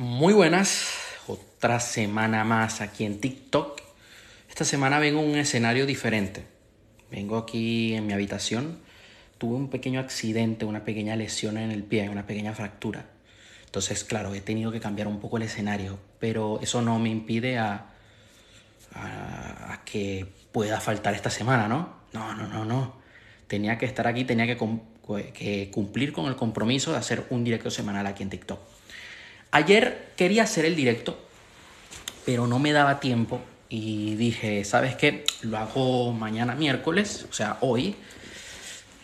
Muy buenas, otra semana más aquí en TikTok. Esta semana vengo a un escenario diferente. Vengo aquí en mi habitación. Tuve un pequeño accidente, una pequeña lesión en el pie, una pequeña fractura. Entonces, claro, he tenido que cambiar un poco el escenario, pero eso no me impide a, que pueda faltar esta semana, ¿no? No, no, no, no. Tenía que estar aquí, tenía que cumplir con el compromiso de hacer un directo semanal aquí en TikTok. Ayer quería hacer el directo, pero no me daba tiempo y dije, ¿sabes qué? Lo hago mañana miércoles, o sea, hoy,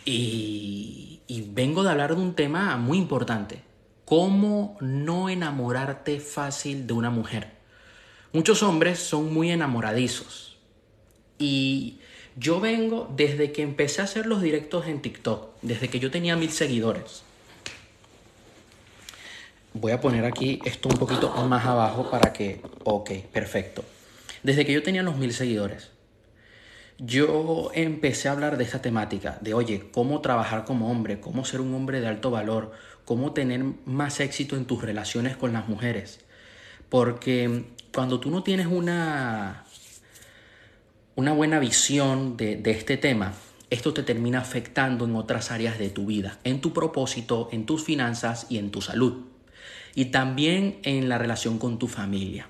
y, vengo de hablar de un tema muy importante, cómo no enamorarte fácil de una mujer. Muchos hombres son muy enamoradizos y yo vengo desde que empecé a hacer los directos en TikTok, desde que yo tenía mil seguidores voy a poner aquí esto un poquito más abajo para que... Ok, perfecto. Desde que yo tenía los mil seguidores, yo empecé a hablar de esta temática, de oye, cómo trabajar como hombre, cómo ser un hombre de alto valor, cómo tener más éxito en tus relaciones con las mujeres. Porque cuando tú no tienes una, una buena visión de, de este tema, esto te termina afectando en otras áreas de tu vida, en tu propósito, en tus finanzas y en tu salud y también en la relación con tu familia.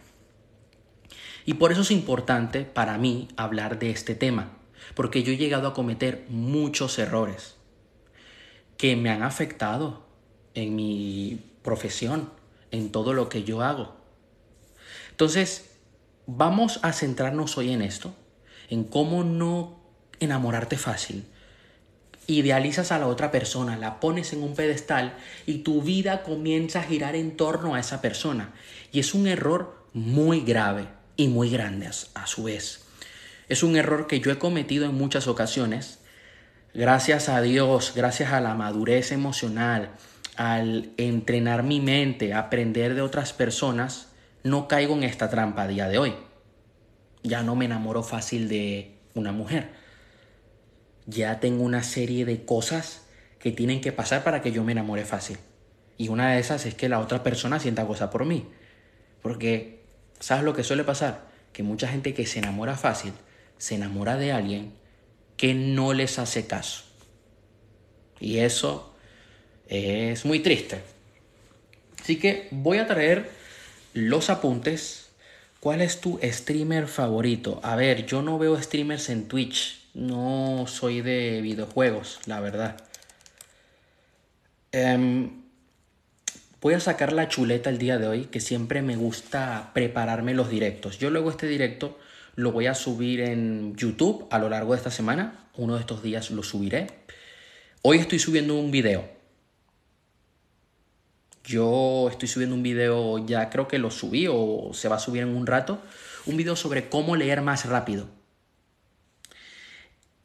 Y por eso es importante para mí hablar de este tema, porque yo he llegado a cometer muchos errores que me han afectado en mi profesión, en todo lo que yo hago. Entonces, vamos a centrarnos hoy en esto, en cómo no enamorarte fácil, idealizas a la otra persona, la pones en un pedestal y tu vida comienza a girar en torno a esa persona. Y es un error muy grave y muy grande a su vez. Es un error que yo he cometido en muchas ocasiones. Gracias a Dios, gracias a la madurez emocional, al entrenar mi mente, aprender de otras personas, no caigo en esta trampa a día de hoy. Ya no me enamoro fácil de una mujer ya tengo una serie de cosas que tienen que pasar para que yo me enamore fácil. Y una de esas es que la otra persona sienta cosa por mí. Porque, ¿sabes lo que suele pasar? Que mucha gente que se enamora fácil, se enamora de alguien que no les hace caso. Y eso es muy triste. Así que voy a traer los apuntes. ¿Cuál es tu streamer favorito? A ver, yo no veo streamers en Twitch no soy de videojuegos, la verdad. Em, voy a sacar la chuleta el día de hoy, que siempre me gusta prepararme los directos. Yo luego este directo lo voy a subir en YouTube a lo largo de esta semana. Uno de estos días lo subiré. Hoy estoy subiendo un video. Yo estoy subiendo un video, ya creo que lo subí o se va a subir en un rato. Un video sobre cómo leer más rápido.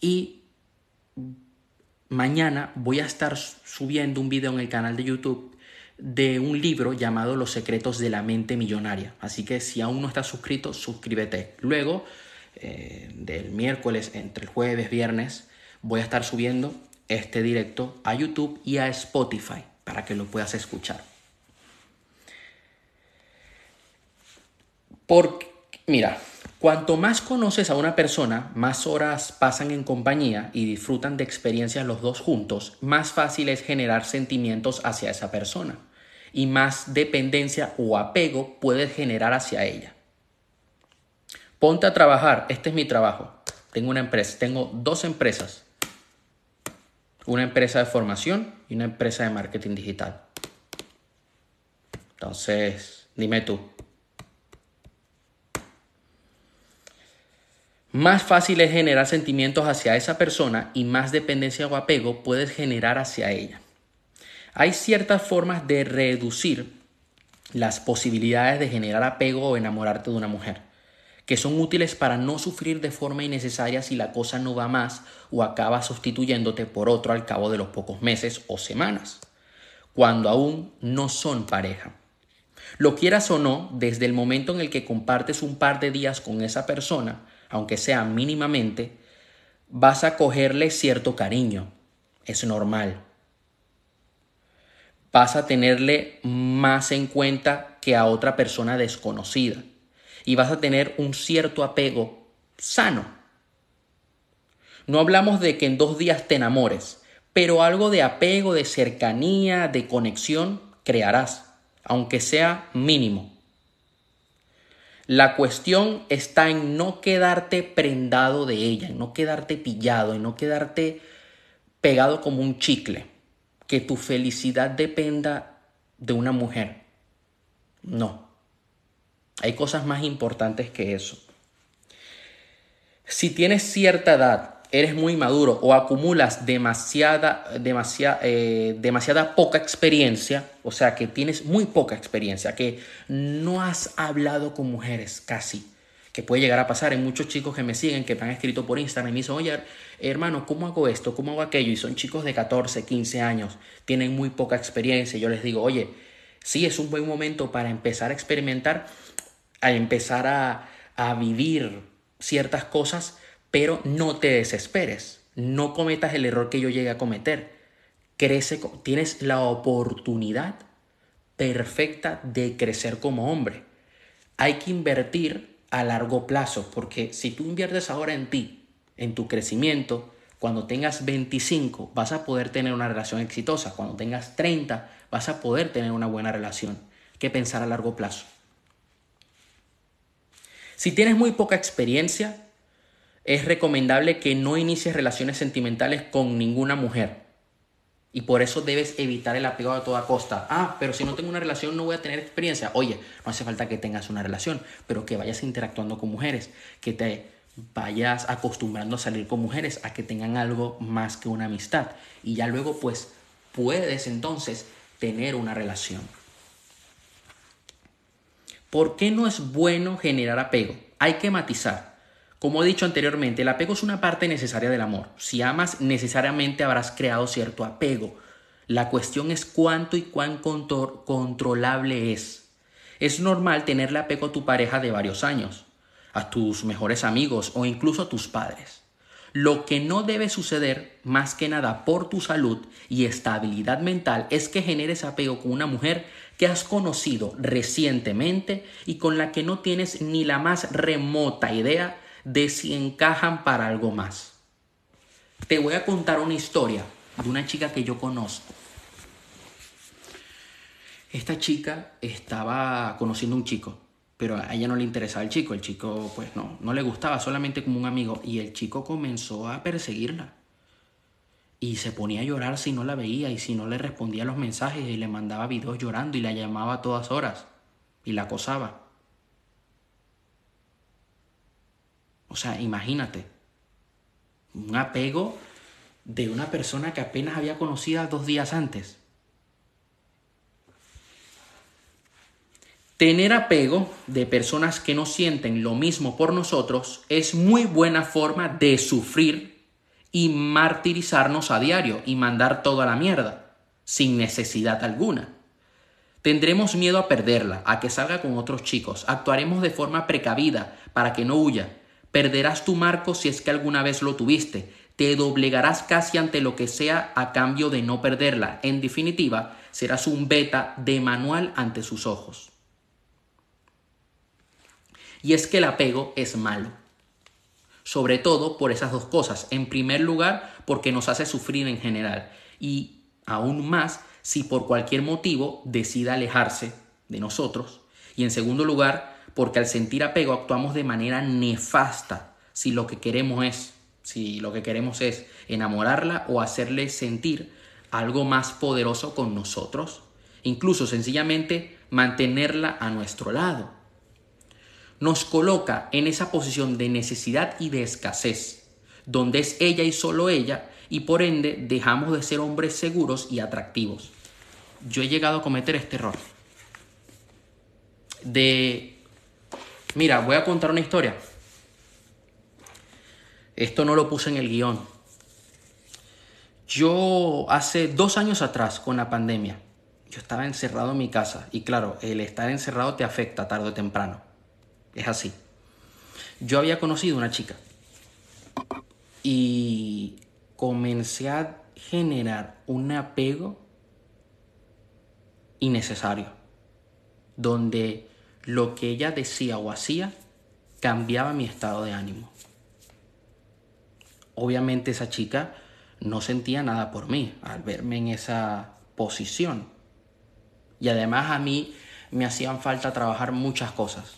Y mañana voy a estar subiendo un video en el canal de YouTube de un libro llamado Los secretos de la mente millonaria. Así que si aún no estás suscrito, suscríbete. Luego, eh, del miércoles, entre el jueves, viernes, voy a estar subiendo este directo a YouTube y a Spotify para que lo puedas escuchar. Porque, mira, Cuanto más conoces a una persona, más horas pasan en compañía y disfrutan de experiencias los dos juntos, más fácil es generar sentimientos hacia esa persona y más dependencia o apego puedes generar hacia ella. Ponte a trabajar, este es mi trabajo. Tengo una empresa, tengo dos empresas. Una empresa de formación y una empresa de marketing digital. Entonces, dime tú, más fácil es generar sentimientos hacia esa persona y más dependencia o apego puedes generar hacia ella. Hay ciertas formas de reducir las posibilidades de generar apego o enamorarte de una mujer, que son útiles para no sufrir de forma innecesaria si la cosa no va más o acaba sustituyéndote por otro al cabo de los pocos meses o semanas, cuando aún no son pareja. Lo quieras o no, desde el momento en el que compartes un par de días con esa persona, aunque sea mínimamente, vas a cogerle cierto cariño. Es normal. Vas a tenerle más en cuenta que a otra persona desconocida. Y vas a tener un cierto apego sano. No hablamos de que en dos días te enamores, pero algo de apego, de cercanía, de conexión crearás, aunque sea mínimo. La cuestión está en no quedarte prendado de ella, en no quedarte pillado, en no quedarte pegado como un chicle. Que tu felicidad dependa de una mujer. No. Hay cosas más importantes que eso. Si tienes cierta edad, eres muy maduro o acumulas demasiada, demasiada, eh, demasiada poca experiencia, o sea que tienes muy poca experiencia, que no has hablado con mujeres casi, que puede llegar a pasar. Hay muchos chicos que me siguen, que me han escrito por Instagram y me dicen, oye, hermano, ¿cómo hago esto? ¿Cómo hago aquello? Y son chicos de 14, 15 años, tienen muy poca experiencia. Yo les digo, oye, sí es un buen momento para empezar a experimentar, a empezar a, a vivir ciertas cosas pero no te desesperes, no cometas el error que yo llegué a cometer. Crece, tienes la oportunidad perfecta de crecer como hombre. Hay que invertir a largo plazo, porque si tú inviertes ahora en ti, en tu crecimiento, cuando tengas 25 vas a poder tener una relación exitosa, cuando tengas 30 vas a poder tener una buena relación. Que pensar a largo plazo. Si tienes muy poca experiencia, es recomendable que no inicies relaciones sentimentales con ninguna mujer. Y por eso debes evitar el apego a toda costa. Ah, pero si no tengo una relación no voy a tener experiencia. Oye, no hace falta que tengas una relación, pero que vayas interactuando con mujeres, que te vayas acostumbrando a salir con mujeres, a que tengan algo más que una amistad. Y ya luego pues puedes entonces tener una relación. ¿Por qué no es bueno generar apego? Hay que matizar. Como he dicho anteriormente, el apego es una parte necesaria del amor. Si amas, necesariamente habrás creado cierto apego. La cuestión es cuánto y cuán controlable es. Es normal tenerle apego a tu pareja de varios años, a tus mejores amigos o incluso a tus padres. Lo que no debe suceder, más que nada por tu salud y estabilidad mental, es que generes apego con una mujer que has conocido recientemente y con la que no tienes ni la más remota idea de si encajan para algo más. Te voy a contar una historia de una chica que yo conozco. Esta chica estaba conociendo a un chico, pero a ella no le interesaba el chico. El chico, pues no, no le gustaba, solamente como un amigo. Y el chico comenzó a perseguirla. Y se ponía a llorar si no la veía y si no le respondía los mensajes y le mandaba videos llorando y la llamaba a todas horas y la acosaba. O sea, imagínate, un apego de una persona que apenas había conocido dos días antes. Tener apego de personas que no sienten lo mismo por nosotros es muy buena forma de sufrir y martirizarnos a diario y mandar todo a la mierda, sin necesidad alguna. Tendremos miedo a perderla, a que salga con otros chicos, actuaremos de forma precavida para que no huya, Perderás tu marco si es que alguna vez lo tuviste. Te doblegarás casi ante lo que sea a cambio de no perderla. En definitiva, serás un beta de manual ante sus ojos. Y es que el apego es malo. Sobre todo por esas dos cosas. En primer lugar, porque nos hace sufrir en general. Y aún más si por cualquier motivo decida alejarse de nosotros. Y en segundo lugar, porque al sentir apego actuamos de manera nefasta si lo que queremos es, si lo que queremos es enamorarla o hacerle sentir algo más poderoso con nosotros, incluso sencillamente mantenerla a nuestro lado. Nos coloca en esa posición de necesidad y de escasez, donde es ella y solo ella, y por ende dejamos de ser hombres seguros y atractivos. Yo he llegado a cometer este error de Mira, voy a contar una historia. Esto no lo puse en el guion. Yo hace dos años atrás, con la pandemia, yo estaba encerrado en mi casa. Y claro, el estar encerrado te afecta tarde o temprano. Es así. Yo había conocido una chica. Y comencé a generar un apego innecesario donde lo que ella decía o hacía cambiaba mi estado de ánimo. Obviamente esa chica no sentía nada por mí al verme en esa posición. Y además a mí me hacían falta trabajar muchas cosas.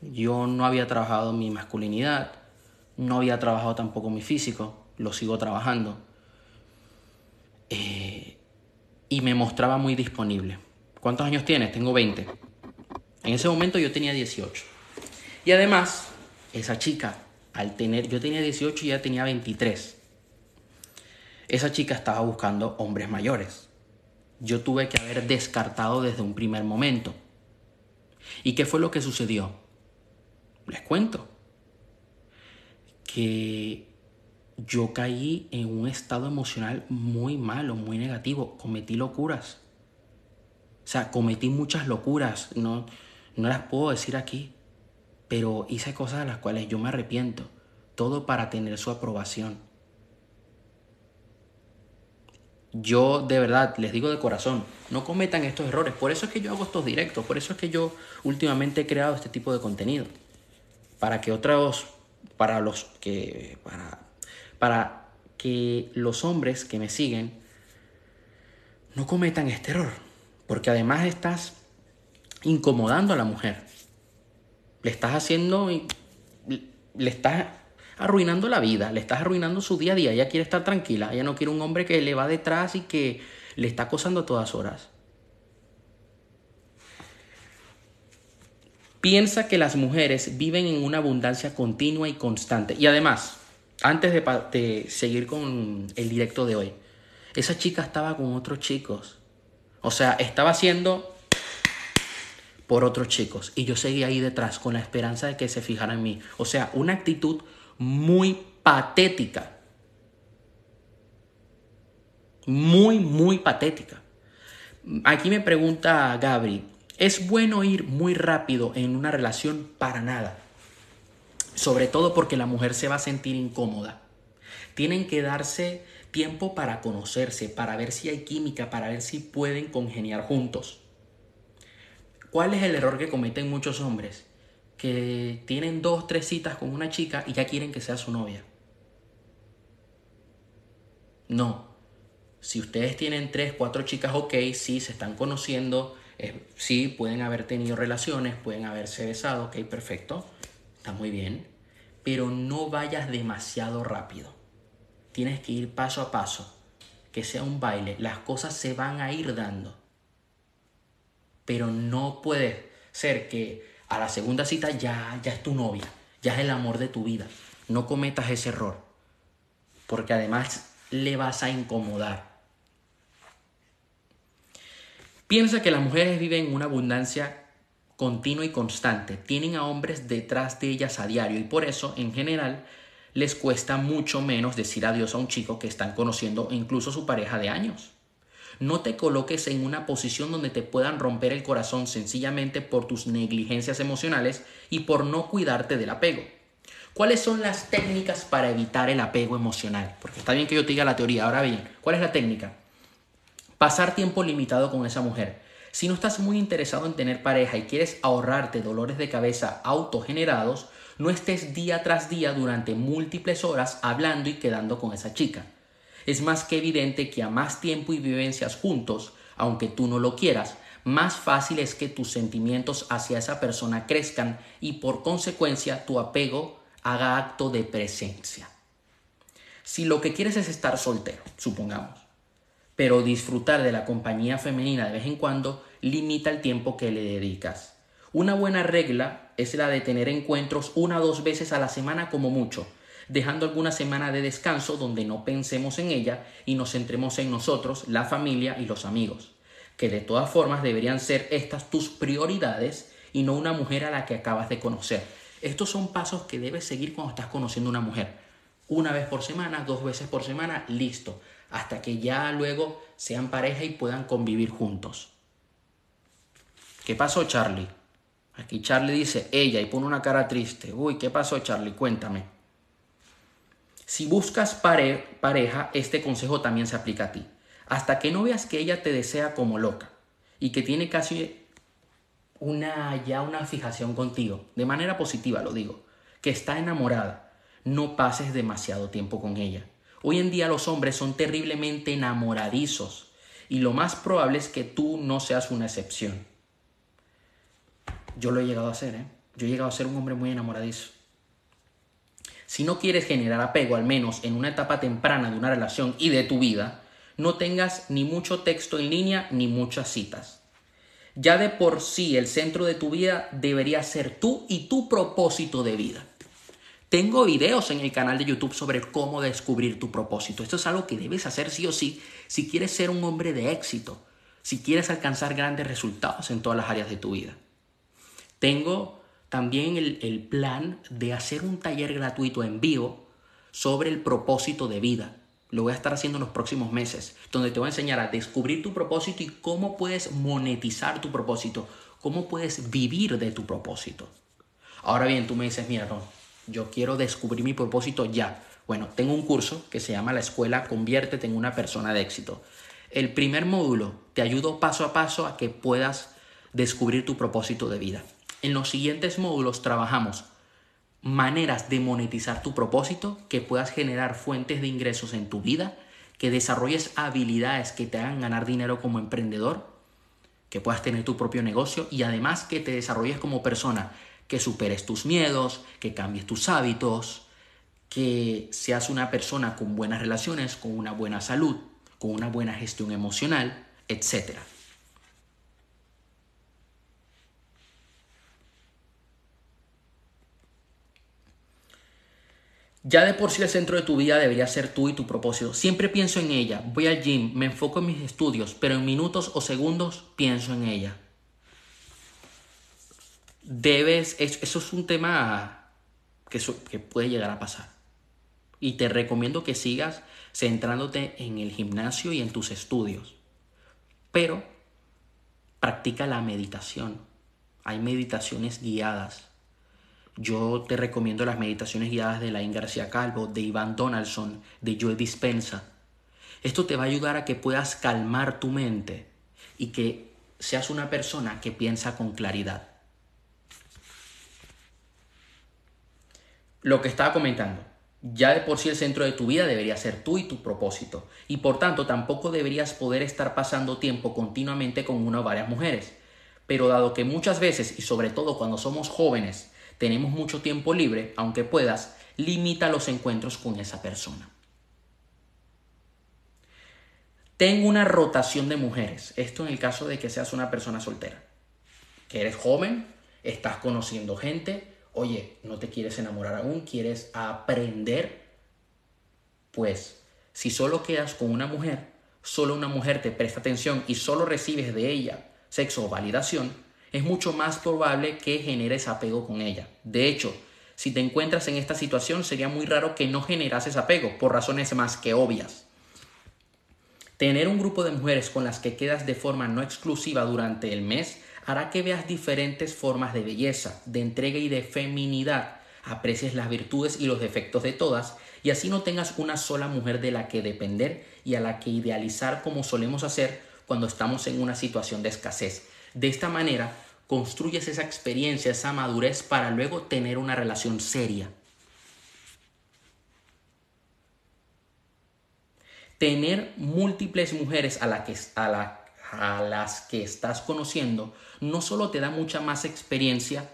Yo no había trabajado mi masculinidad, no había trabajado tampoco mi físico, lo sigo trabajando. Eh, y me mostraba muy disponible. ¿Cuántos años tienes? Tengo 20. En ese momento yo tenía 18. Y además, esa chica, al tener, yo tenía 18 y ella tenía 23. Esa chica estaba buscando hombres mayores. Yo tuve que haber descartado desde un primer momento. ¿Y qué fue lo que sucedió? Les cuento. Que yo caí en un estado emocional muy malo, muy negativo. Cometí locuras. O sea, cometí muchas locuras. No, no las puedo decir aquí. Pero hice cosas de las cuales yo me arrepiento. Todo para tener su aprobación. Yo de verdad les digo de corazón, no cometan estos errores. Por eso es que yo hago estos directos. Por eso es que yo últimamente he creado este tipo de contenido. Para que otros, para los que, para para que los hombres que me siguen no cometan este error. Porque además estás incomodando a la mujer. Le estás haciendo, le estás arruinando la vida, le estás arruinando su día a día. Ella quiere estar tranquila, ella no quiere un hombre que le va detrás y que le está acosando a todas horas. Piensa que las mujeres viven en una abundancia continua y constante. Y además, antes de, seguir con el directo de hoy, esa chica estaba con otros chicos. O sea, estaba haciendo por otros chicos. Y yo seguía ahí detrás con la esperanza de que se fijara en mí. O sea, una actitud muy patética. Muy, muy patética. Aquí me pregunta Gabri, ¿es bueno ir muy rápido en una relación para nada? Sobre todo porque la mujer se va a sentir incómoda. Tienen que darse tiempo para conocerse, para ver si hay química, para ver si pueden congeniar juntos. ¿Cuál es el error que cometen muchos hombres? Que tienen dos, tres citas con una chica y ya quieren que sea su novia. No. Si ustedes tienen tres, cuatro chicas, ok, sí, se están conociendo, eh, sí, pueden haber tenido relaciones, pueden haberse besado, ok, perfecto está muy bien, pero no vayas demasiado rápido. Tienes que ir paso a paso, que sea un baile, las cosas se van a ir dando. Pero no puede ser que a la segunda cita ya, ya es tu novia, ya es el amor de tu vida. No cometas ese error, porque además le vas a incomodar. Piensa que las mujeres viven en una abundancia continua y constante. Tienen a hombres detrás de ellas a diario y por eso, en general, les cuesta mucho menos decir adiós a un chico que están conociendo incluso su pareja de años. No te coloques en una posición donde te puedan romper el corazón sencillamente por tus negligencias emocionales y por no cuidarte del apego. ¿Cuáles son las técnicas para evitar el apego emocional? Porque está bien que yo te diga la teoría, ahora bien, ¿cuál es la técnica? Pasar tiempo limitado con esa mujer. Si no estás muy interesado en tener pareja y quieres ahorrarte dolores de cabeza autogenerados, no estés día tras día durante múltiples horas hablando y quedando con esa chica. Es más que evidente que a más tiempo y vivencias juntos, aunque tú no lo quieras, más fácil es que tus sentimientos hacia esa persona crezcan y por consecuencia tu apego haga acto de presencia. Si lo que quieres es estar soltero, supongamos, pero disfrutar de la compañía femenina de vez en cuando limita el tiempo que le dedicas. Una buena regla es la de tener encuentros una o dos veces a la semana como mucho, dejando alguna semana de descanso donde no pensemos en ella y nos centremos en nosotros, la familia y los amigos, que de todas formas deberían ser estas tus prioridades y no una mujer a la que acabas de conocer. Estos son pasos que debes seguir cuando estás conociendo una mujer. Una vez por semana, dos veces por semana, listo hasta que ya luego sean pareja y puedan convivir juntos. ¿Qué pasó, Charlie? Aquí Charlie dice ella y pone una cara triste. Uy, ¿qué pasó, Charlie? Cuéntame. Si buscas pareja, este consejo también se aplica a ti. Hasta que no veas que ella te desea como loca y que tiene casi una, ya una fijación contigo, de manera positiva lo digo, que está enamorada, no pases demasiado tiempo con ella. Hoy en día los hombres son terriblemente enamoradizos y lo más probable es que tú no seas una excepción. Yo lo he llegado a hacer, ¿eh? Yo he llegado a ser un hombre muy enamoradizo. Si no quieres generar apego, al menos en una etapa temprana de una relación y de tu vida, no tengas ni mucho texto en línea ni muchas citas. Ya de por sí el centro de tu vida debería ser tú y tu propósito de vida. Tengo videos en el canal de YouTube sobre cómo descubrir tu propósito. Esto es algo que debes hacer sí o sí si quieres ser un hombre de éxito, si quieres alcanzar grandes resultados en todas las áreas de tu vida. Tengo también el, plan de hacer un taller gratuito en vivo sobre el propósito de vida lo voy a estar haciendo en los próximos meses, donde te voy a enseñar a descubrir tu propósito y cómo puedes monetizar tu propósito, cómo puedes vivir de tu propósito. Ahora bien, tú me dices, mira, no, yo quiero descubrir mi propósito ya. Bueno, tengo un curso que se llama La Escuela Conviértete en una persona de éxito. El primer módulo te ayudo paso a paso a que puedas descubrir tu propósito de vida. En los siguientes módulos trabajamos maneras de monetizar tu propósito, que puedas generar fuentes de ingresos en tu vida, que desarrolles habilidades que te hagan ganar dinero como emprendedor, que puedas tener tu propio negocio y además que te desarrolles como persona, que superes tus miedos, que cambies tus hábitos, que seas una persona con buenas relaciones, con una buena salud, con una buena gestión emocional, etcétera. Ya de por sí el centro de tu vida debería ser tú y tu propósito. Siempre pienso en ella, voy al gym, me enfoco en mis estudios, pero en minutos o segundos pienso en ella. Debes, eso es un tema que, que puede llegar a pasar. Y te recomiendo que sigas centrándote en el gimnasio y en tus estudios. Pero practica la meditación. Hay meditaciones guiadas yo te recomiendo las meditaciones guiadas de Laín García Calvo, de Iván Donaldson, de Joe Dispensa. Esto te va a ayudar a que puedas calmar tu mente y que seas una persona que piensa con claridad. Lo que estaba comentando, ya de por sí el centro de tu vida debería ser tú y tu propósito, y por tanto tampoco deberías poder estar pasando tiempo continuamente con una o varias mujeres. Pero dado que muchas veces, y sobre todo cuando somos jóvenes, tenemos mucho tiempo libre, aunque puedas, limita los encuentros con esa persona. Tengo una rotación de mujeres. Esto en el caso de que seas una persona soltera. Que eres joven, estás conociendo gente, oye, no te quieres enamorar aún, quieres aprender. Pues si solo quedas con una mujer, solo una mujer te presta atención y solo recibes de ella sexo o validación, es mucho más probable que generes apego con ella. De hecho, si te encuentras en esta situación, sería muy raro que no generases apego, por razones más que obvias. Tener un grupo de mujeres con las que quedas de forma no exclusiva durante el mes hará que veas diferentes formas de belleza, de entrega y de feminidad, aprecies las virtudes y los defectos de todas, y así no tengas una sola mujer de la que depender y a la que idealizar como solemos hacer cuando estamos en una situación de escasez. De esta manera, construyes esa experiencia, esa madurez para luego tener una relación seria. Tener múltiples mujeres a, la que, a, a las que estás conociendo no solo te da mucha más experiencia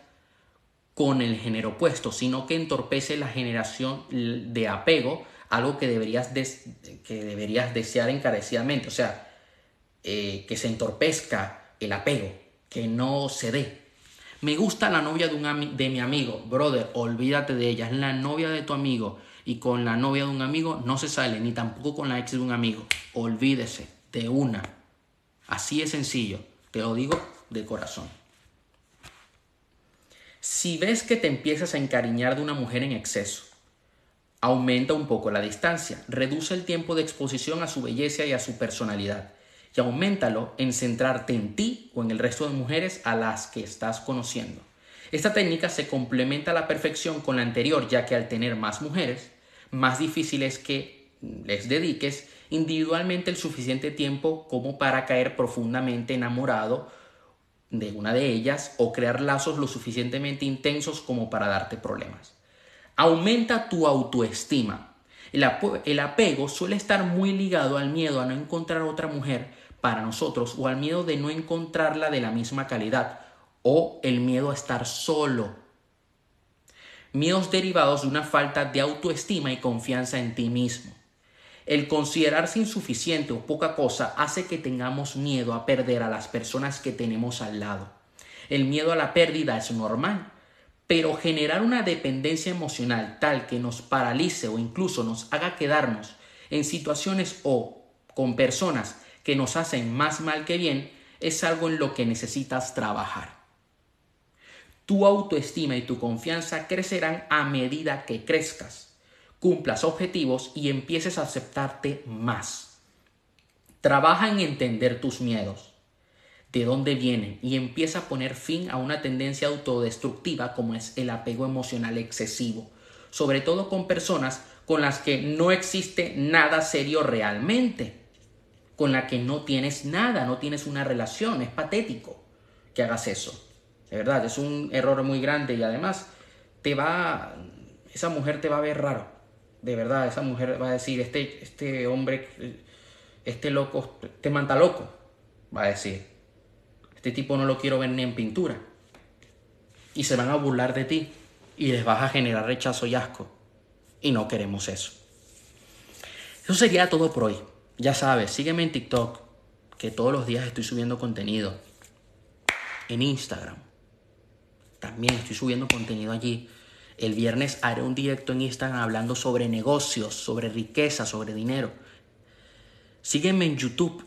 con el género opuesto, sino que entorpece la generación de apego, algo que deberías, que deberías desear encarecidamente. O sea, eh, que se entorpezca el apego que no se dé. Me gusta la novia de, un mi amigo, brother, olvídate de ella, es la novia de tu amigo y con la novia de un amigo no se sale, ni tampoco con la ex de un amigo. Olvídese de una. Así es sencillo, te lo digo de corazón. Si ves que te empiezas a encariñar de una mujer en exceso, aumenta un poco la distancia, reduce el tiempo de exposición a su belleza y a su personalidad y aumentalo en centrarte en ti o en el resto de mujeres a las que estás conociendo. Esta técnica se complementa a la perfección con la anterior, ya que al tener más mujeres, más difícil es que les dediques individualmente el suficiente tiempo como para caer profundamente enamorado de una de ellas o crear lazos lo suficientemente intensos como para darte problemas. Aumenta tu autoestima. El, el, apego suele estar muy ligado al miedo a no encontrar otra mujer para nosotros o al miedo de no encontrarla de la misma calidad o el miedo a estar solo. Miedos derivados de una falta de autoestima y confianza en ti mismo. El considerarse insuficiente o poca cosa hace que tengamos miedo a perder a las personas que tenemos al lado. El miedo a la pérdida es normal, pero generar una dependencia emocional tal que nos paralice o incluso nos haga quedarnos en situaciones o con personas que nos hacen más mal que bien es algo en lo que necesitas trabajar. Tu autoestima y tu confianza crecerán a medida que crezcas cumplas objetivos y empieces a aceptarte más. Trabaja en entender tus miedos, de dónde vienen y empieza a poner fin a una tendencia autodestructiva como es el apego emocional excesivo, sobre todo con personas con las que no existe nada serio realmente, con la que no tienes nada, no tienes una relación, es patético que hagas eso. De verdad, es un error muy grande y además te va esa mujer te va a ver raro de verdad esa mujer va a decir, este, este hombre, este loco, este manta loco, va a decir, este tipo no lo quiero ver ni en pintura. Y se van a burlar de ti y les vas a generar rechazo y asco. Y no queremos eso. Eso sería todo por hoy. Ya sabes, sígueme en TikTok, que todos los días estoy subiendo contenido. En Instagram. También estoy subiendo contenido allí el viernes haré un directo en Instagram hablando sobre negocios, sobre riqueza, sobre dinero. Sígueme en YouTube,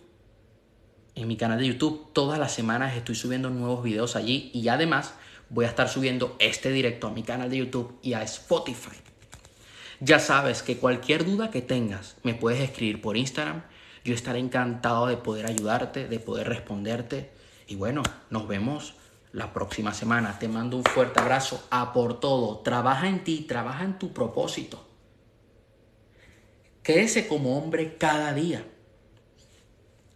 en mi canal de YouTube. Todas las semanas estoy subiendo nuevos videos allí y además voy a estar subiendo este directo a mi canal de YouTube y a Spotify. Ya sabes que cualquier duda que tengas me puedes escribir por Instagram. Yo estaré encantado de poder ayudarte, de poder responderte. Y bueno, nos vemos la próxima semana. Te mando un fuerte abrazo. A por todo. Trabaja en ti, trabaja en tu propósito. Crece como hombre cada día.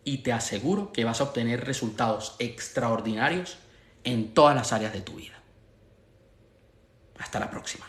Y te aseguro que vas a obtener resultados extraordinarios en todas las áreas de tu vida. Hasta la próxima.